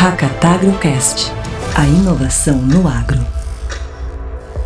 Hackatagrocast, a inovação no agro.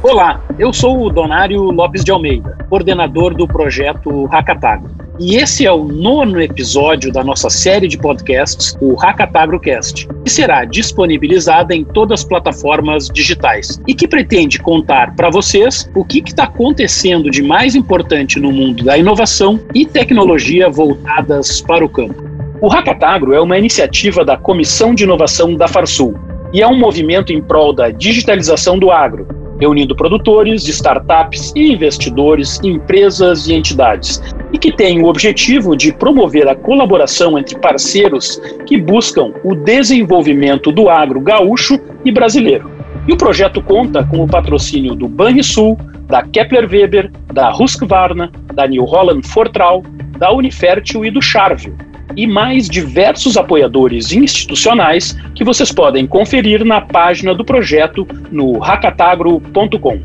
Olá, eu sou o Donário Lopes de Almeida, coordenador do projeto Hackatagro. E esse é o nono episódio da nossa série de podcasts, o Hackatagrocast, que será disponibilizada em todas as plataformas digitais e que pretende contar para vocês o que está acontecendo de mais importante no mundo da inovação e tecnologia voltadas para o campo. O Hackatagro é uma iniciativa da Comissão de Inovação da Farsul e é um movimento em prol da digitalização do agro, reunindo produtores, startups e investidores, empresas e entidades, e que tem o objetivo de promover a colaboração entre parceiros que buscam o desenvolvimento do agro gaúcho e brasileiro. E o projeto conta com o patrocínio do Banrisul, da Kepler Weber, da Husqvarna, da New Holland Fortral, da Unifértil e do Charvio e mais diversos apoiadores institucionais que vocês podem conferir na página do projeto no hackatagro.com.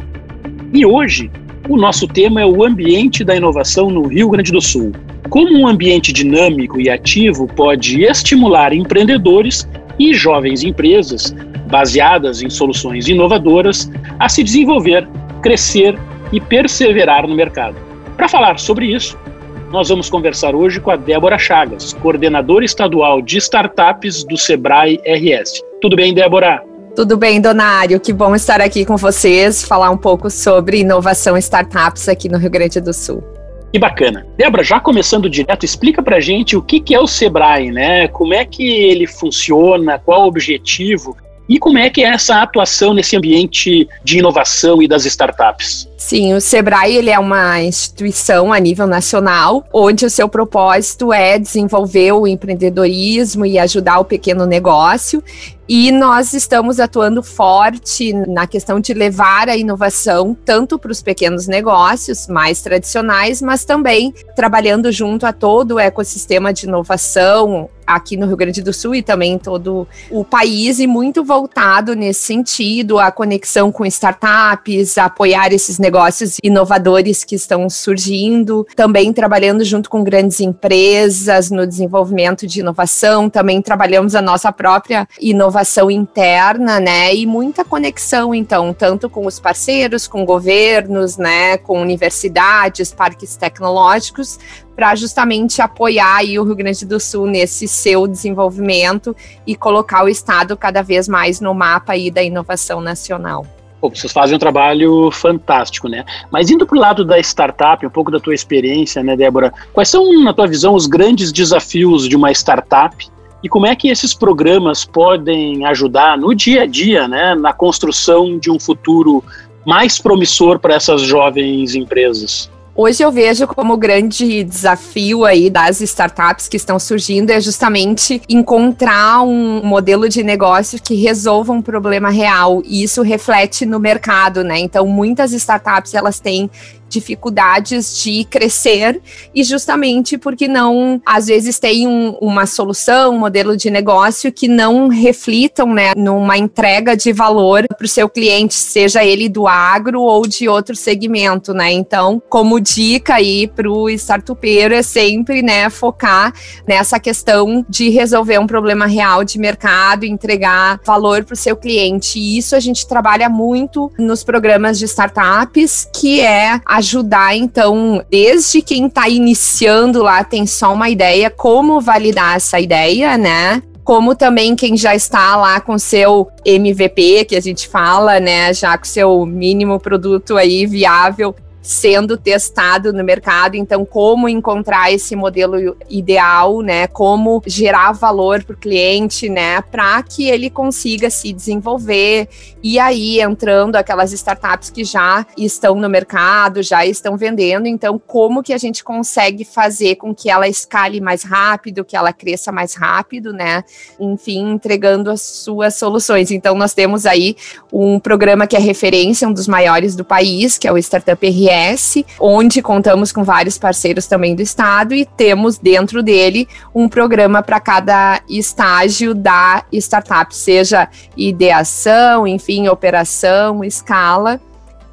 E hoje, o nosso tema é o ambiente da inovação no Rio Grande do Sul. Como um ambiente dinâmico e ativo pode estimular empreendedores e jovens empresas, baseadas em soluções inovadoras, a se desenvolver, crescer e perseverar no mercado. Para falar sobre isso, nós vamos conversar hoje com a Débora Chagas, coordenadora estadual de startups do Sebrae RS. Tudo bem, Débora? Tudo bem, Donário. Que bom estar aqui com vocês, falar um pouco sobre inovação e startups aqui no Rio Grande do Sul. Que bacana. Débora, já começando direto, explica pra gente o que, que é o Sebrae, né? Como é que ele funciona, qual o objetivo e como é que é essa atuação nesse ambiente de inovação e das startups? Sim, o Sebrae ele é uma instituição a nível nacional, onde o seu propósito é desenvolver o empreendedorismo e ajudar o pequeno negócio. E nós estamos atuando forte na questão de levar a inovação tanto para os pequenos negócios mais tradicionais, mas também trabalhando junto a todo o ecossistema de inovação aqui no Rio Grande do Sul e também em todo o país, e muito voltado nesse sentido, a conexão com startups, apoiar esses negócios inovadores que estão surgindo, também trabalhando junto com grandes empresas no desenvolvimento de inovação, também trabalhamos a nossa própria inovação interna, né, e muita conexão, então, tanto com os parceiros, com governos, né, com universidades, parques tecnológicos, para justamente apoiar o Rio Grande do Sul nesse seu desenvolvimento e colocar o estado cada vez mais no mapa aí da inovação nacional. Pô, vocês fazem um trabalho fantástico, né? Mas indo para o lado da startup, um pouco da tua experiência, né, Débora? Quais são, na tua visão, os grandes desafios de uma startup e como é que esses programas podem ajudar no dia a dia, né, na construção de um futuro mais promissor para essas jovens empresas? Hoje eu vejo como grande desafio aí das startups que estão surgindo é justamente encontrar um modelo de negócio que resolva um problema real e isso reflete no mercado, né? Então muitas startups elas têm dificuldades de crescer e justamente porque não, às vezes tem um, uma solução, um modelo de negócio que não reflitam, né, numa entrega de valor para o seu cliente, seja ele do agro ou de outro segmento, né? Então, como dica aí para o startupeiro é sempre, né, focar nessa questão de resolver um problema real de mercado, entregar valor para o seu cliente. E isso a gente trabalha muito nos programas de startups, que é a ajudar, então, desde quem está iniciando lá, tem só uma ideia, como validar essa ideia, né? como também quem já está lá com seu MVP, que a gente fala, né, já com seu mínimo produto aí viável, sendo testado no mercado. Então, como encontrar esse modelo ideal, né? Como gerar valor para o cliente, né? Para que ele consiga se desenvolver e aí entrando aquelas startups que já estão no mercado, já estão vendendo. Então, como que a gente consegue fazer com que ela escale mais rápido, que ela cresça mais rápido, né? Enfim, entregando as suas soluções. Então, nós temos aí um programa que é referência, um dos maiores do país, que é o Startup Onde contamos com vários parceiros também do estado e temos dentro dele um programa para cada estágio da startup, seja ideação, enfim, operação, escala,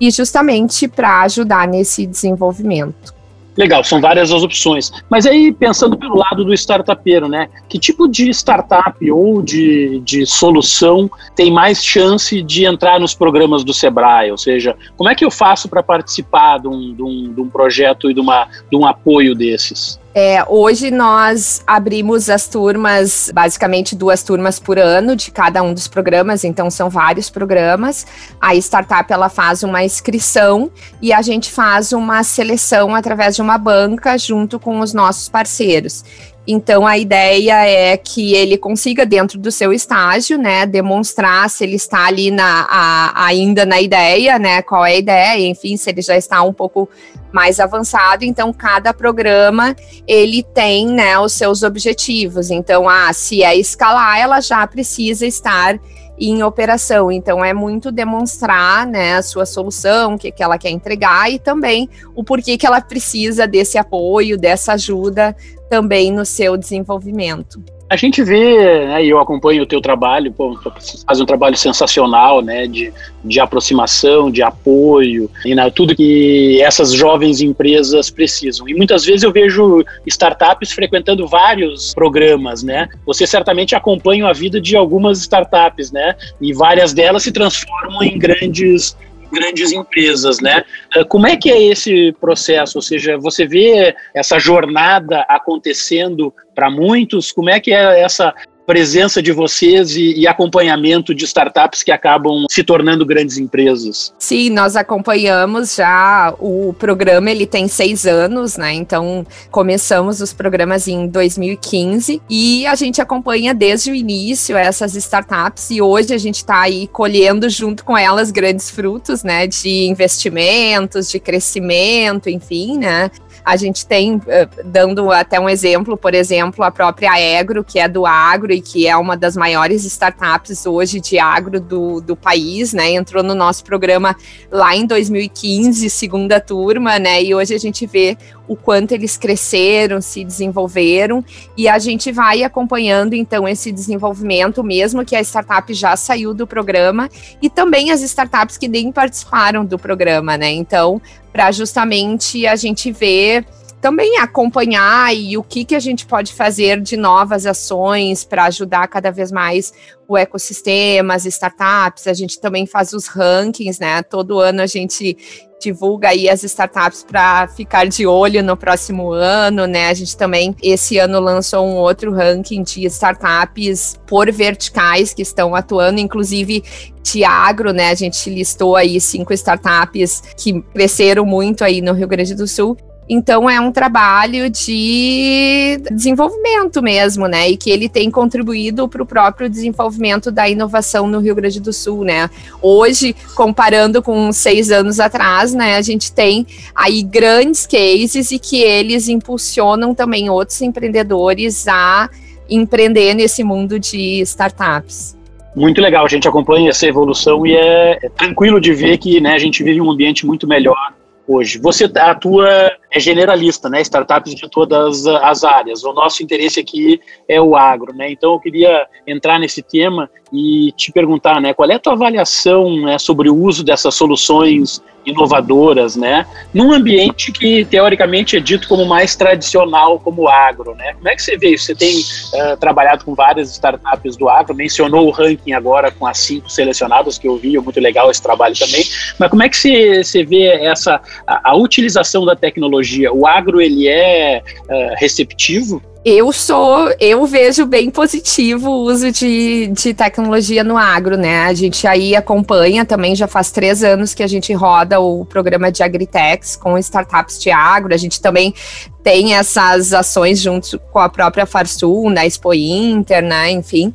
e justamente para ajudar nesse desenvolvimento. Legal, são várias as opções. Mas aí, pensando pelo lado do startupeiro, né? Que tipo de startup ou de, de solução tem mais chance de entrar nos programas do Sebrae? Ou seja, como é que eu faço para participar de um, de, um, de um projeto e de, uma, de um apoio desses? É, hoje nós abrimos as turmas, basicamente duas turmas por ano de cada um dos programas, então são vários programas. A startup ela faz uma inscrição e a gente faz uma seleção através de uma banca junto com os nossos parceiros. Então a ideia é que ele consiga dentro do seu estágio, né, demonstrar se ele está ali na, a, ainda na ideia, né, qual é a ideia, enfim, se ele já está um pouco mais avançado. Então cada programa ele tem, né, os seus objetivos. Então, ah, se é escalar, ela já precisa estar em operação. Então, é muito demonstrar né, a sua solução, o que, que ela quer entregar e também o porquê que ela precisa desse apoio, dessa ajuda também no seu desenvolvimento. A gente vê, né, eu acompanho o teu trabalho, pô, faz um trabalho sensacional, né, de, de aproximação, de apoio, e né, tudo que essas jovens empresas precisam. E muitas vezes eu vejo startups frequentando vários programas, né? Você certamente acompanha a vida de algumas startups, né? E várias delas se transformam em grandes grandes empresas, né? Eh, como é que é esse processo? Ou seja, você vê essa jornada acontecendo para muitos? Como é que é essa presença de vocês e, e, acompanhamento de startups que acabam se tornando grandes empresas? Sim, nós acompanhamos já o programa, ele tem seis anos, né? Então começamos os programas em 2015 e a gente acompanha desde o início essas startups e hoje a gente está aí colhendo junto com elas grandes frutos, né? De investimentos, de crescimento, enfim, né? A gente tem, eh, dando até um exemplo, por exemplo, a própria Agro, que é do agro e que é uma das maiores startups hoje de agro do, do país, né? Entrou no nosso programa lá em 2015, segunda turma, né? E hoje a gente vê o quanto eles cresceram, se desenvolveram, e a gente vai acompanhando então esse desenvolvimento, mesmo que a startup já saiu do programa, e também as startups que nem participaram do programa, né? Então, para justamente a gente ver também acompanhar e o que, que a gente pode fazer de novas ações para ajudar cada vez mais o ecossistema, as startups. A gente também faz os rankings, né? Todo ano a gente divulga aí as startups para ficar de olho no próximo ano, né? A gente também esse ano lançou um outro ranking de startups por verticais que estão atuando, inclusive de agro, né? A gente listou aí cinco startups que cresceram muito aí no Rio Grande do Sul. Então é um trabalho de desenvolvimento mesmo, né? E que ele tem contribuído para o próprio desenvolvimento da inovação no Rio Grande do Sul, né? Hoje, comparando com seis anos atrás, né, a gente tem aí grandes cases e que eles impulsionam também outros empreendedores a empreender nesse mundo de startups muito legal, a gente acompanha essa evolução e é, é tranquilo de ver que né, a gente vive um ambiente muito melhor hoje. Você atua é generalista, né? Startups de todas as áreas. O nosso interesse aqui é o agro, né? Então eu queria entrar nesse tema e te perguntar, né? Qual é a tua avaliação né, sobre o uso dessas soluções inovadoras, né? Num ambiente que teoricamente é dito como mais tradicional, como agro, né? Como é que você vê isso? Você tem uh, trabalhado com várias startups do agro, mencionou o ranking agora com as cinco selecionadas que eu vi, é muito legal esse trabalho também. Mas como é que você, você vê essa a, a utilização da tecnologia? O agro ele é uh, receptivo? Eu sou, eu vejo bem positivo o uso de, de tecnologia no agro, né? A gente aí acompanha também, já faz três anos que a gente roda o programa de Agritex com startups de agro. A gente também tem essas ações junto com a própria Farsul, na Expo Inter, né? Enfim.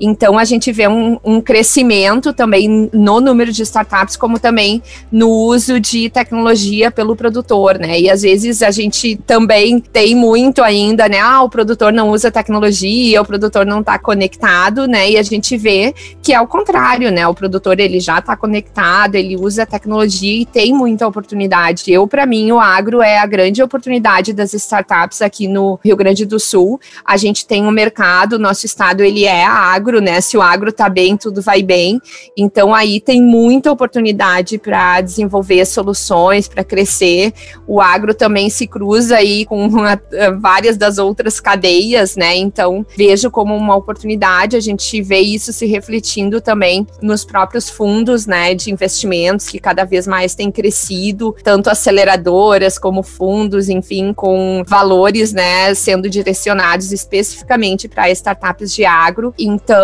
Então, a gente vê um, um, crescimento também no número de startups, como também no uso de tecnologia pelo produtor, né? E às vezes a gente também tem muito ainda, né? Ah, o produtor não usa tecnologia, o produtor não está conectado, né? E a gente vê que é o contrário, né? O produtor ele já está conectado, ele usa tecnologia e tem muita oportunidade. Eu, para mim, o agro é a grande oportunidade das startups aqui no Rio Grande do Sul. A gente tem um mercado, nosso estado ele é agro agro, né? Se o agro tá bem, tudo vai bem. Então aí tem muita oportunidade para desenvolver soluções, para crescer. O agro também se cruza aí com uma, várias das outras cadeias, né? Então vejo como uma oportunidade. A gente vê isso se refletindo também nos próprios fundos, né? De investimentos que cada vez mais têm crescido, tanto aceleradoras como fundos, enfim, com valores, né? Sendo direcionados especificamente para startups de agro. Então,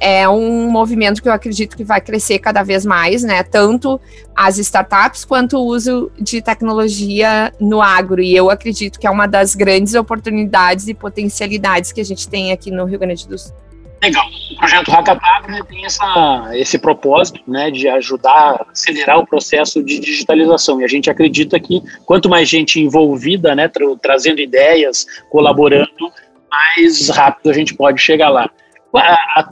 é um movimento que eu acredito que vai crescer cada vez mais, né? Tanto as startups quanto o uso de tecnologia no agro. E eu acredito que é uma das grandes oportunidades e potencialidades que a gente tem aqui no Rio Grande do Sul. Legal. O projeto Hackatag né, tem essa, esse propósito né, de ajudar a acelerar o processo de digitalização. E a gente acredita que quanto mais gente envolvida, né, tra trazendo ideias, colaborando, mais rápido a gente pode chegar lá.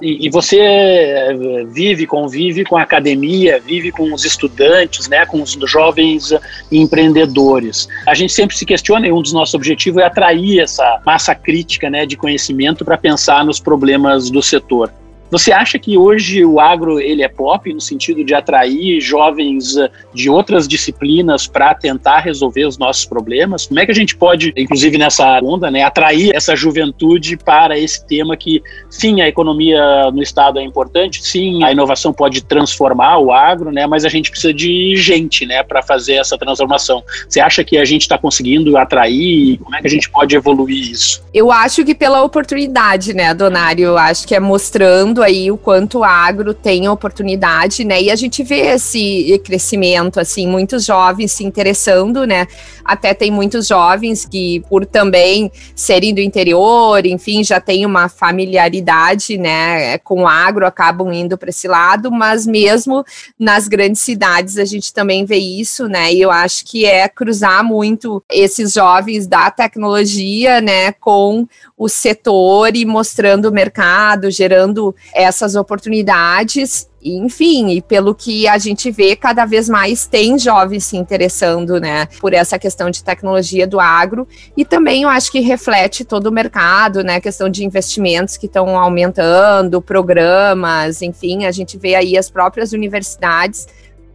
E você eh, vive, convive com a academia, vive com os estudantes, né, com os jovens empreendedores. A gente sempre se questiona e um dos nossos objetivos é atrair essa massa crítica né, de conhecimento para pensar nos problemas do setor. Você acha que hoje o agro ele é pop no sentido de atrair jovens eh, de outras disciplinas para tentar resolver os nossos problemas? Como é que a gente pode, inclusive nessa onda, né, atrair essa juventude para esse tema que, sim, a economia no estado é importante, sim, a inovação pode transformar o agro, né, mas a gente precisa de gente, né, para fazer essa transformação. Você acha que a gente está conseguindo atrair? Como é que a gente pode evoluir isso? Eu acho que pela oportunidade, né, Donário? Acho que é mostrando aí o quanto o agro tem oportunidade, né? E a gente vê esse crescimento, assim, muitos jovens se interessando, né? Até tem muitos jovens que, por também serem do interior, enfim, já tem uma familiaridade, né, com o agro, acabam indo para esse lado, mas mesmo nas grandes cidades a gente também vê isso, né? E eu acho que é cruzar muito esses jovens da tecnologia, né, com o setor e mostrando o mercado, gerando essas oportunidades. Enfim, e pelo que a gente vê, cada vez mais tem jovens se interessando, né, por essa questão de tecnologia do agro, e também eu acho que reflete todo o mercado, né, questão de investimentos que estão aumentando, programas, enfim, a gente vê aí as próprias universidades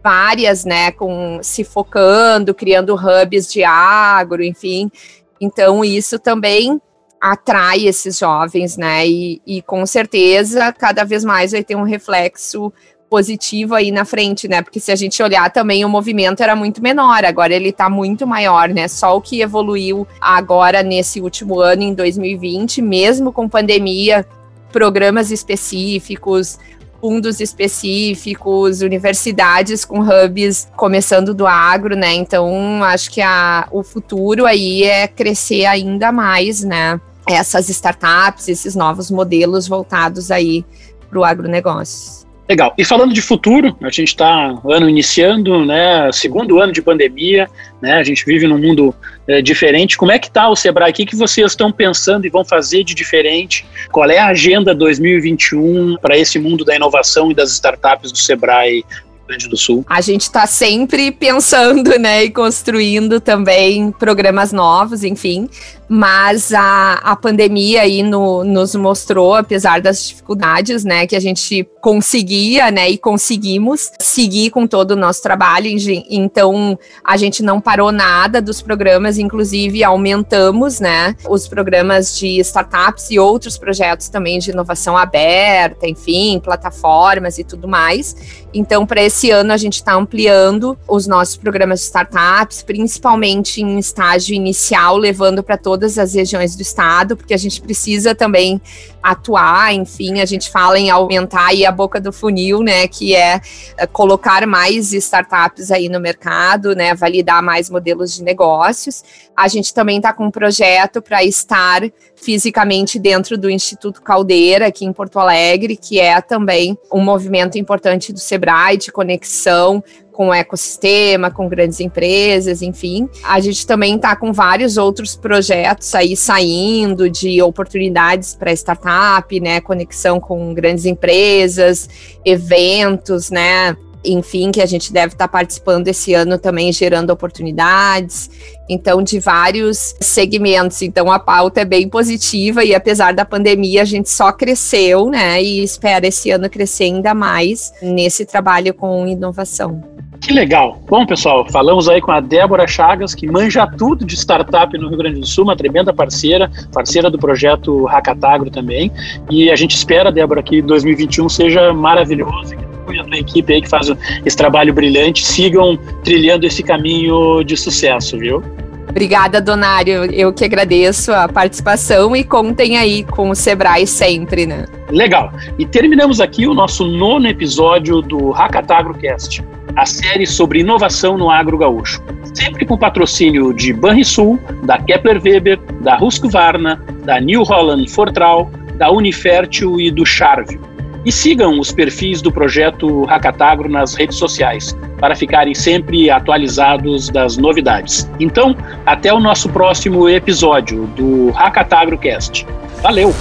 várias, né, com se focando, criando hubs de agro, enfim. Então isso também atrai esses jovens, né? E, e com certeza cada vez mais vai ter um reflexo positivo aí na frente, né? Porque se a gente olhar também o movimento era muito menor, agora ele tá muito maior, né? Só o que evoluiu agora nesse último ano, em 2020, mesmo com pandemia, programas específicos, fundos específicos, universidades com hubs começando do agro, né? Então, acho que a, o futuro aí é crescer ainda mais, né? Essas startups, esses novos modelos voltados aí para o agronegócio. Legal. E falando de futuro, a gente está ano iniciando, né? Segundo ano de pandemia, né? A gente vive num mundo é, diferente. Como é que está o Sebrae? O que, que vocês estão pensando e vão fazer de diferente? Qual é a agenda 2021 para esse mundo da inovação e das startups do Sebrae Grande do Sul. A gente está sempre pensando, né, e construindo também programas novos, enfim mas a, a pandemia aí no, nos mostrou, apesar das dificuldades, né, que a gente conseguia, né, e conseguimos seguir com todo o nosso trabalho. Então, a gente não parou nada dos programas, inclusive aumentamos, né, os programas de startups e outros projetos também de inovação aberta, enfim, plataformas e tudo mais. Então, para esse ano, a gente está ampliando os nossos programas de startups, principalmente em estágio inicial, levando para todas todas as regiões do estado, porque a gente precisa também atuar, enfim, a gente fala em aumentar aí a boca do funil, né, que é, é colocar mais startups aí no mercado, né, validar mais modelos de negócios. A gente também está com um projeto para estar fisicamente dentro do Instituto Caldeira, aqui em Porto Alegre, que é também um movimento importante do Sebrae de conexão com o ecossistema, com grandes empresas, enfim. A gente também está com vários outros projetos aí saindo de oportunidades para startup, né, conexão com grandes empresas, eventos, né, enfim, que a gente deve estar participando esse ano também, gerando oportunidades. Então, de vários segmentos. Então, a pauta é bem positiva e apesar da pandemia, a gente só cresceu, né? E espera esse ano crescer ainda mais nesse trabalho com inovação. Que legal. Bom, pessoal, falamos aí com a Débora Chagas, que manja tudo de startup no Rio Grande do Sul, uma tremenda parceira, parceira do projeto Hackatagro também. E a gente espera, Débora, que 2021 seja maravilhoso, e a tua equipe aí que faz esse trabalho brilhante sigam trilhando esse caminho de sucesso, viu? Obrigada, Donário. Eu que agradeço a participação e contem aí com o Sebrae sempre, né? Legal. E terminamos aqui o nosso nono episódio do Hackatagrocast a série sobre inovação no agro gaúcho. Sempre com patrocínio de Banrisul, da Kepler Weber, da Husqvarna, da New Holland Fortral, da Unifértil e do Charvio. E sigam os perfis do projeto Hackatagro nas redes sociais para ficarem sempre atualizados das novidades. Então, até o nosso próximo episódio do Hackatagrocast. Valeu!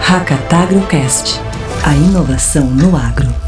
Hackatagrocast, a inovação no agro.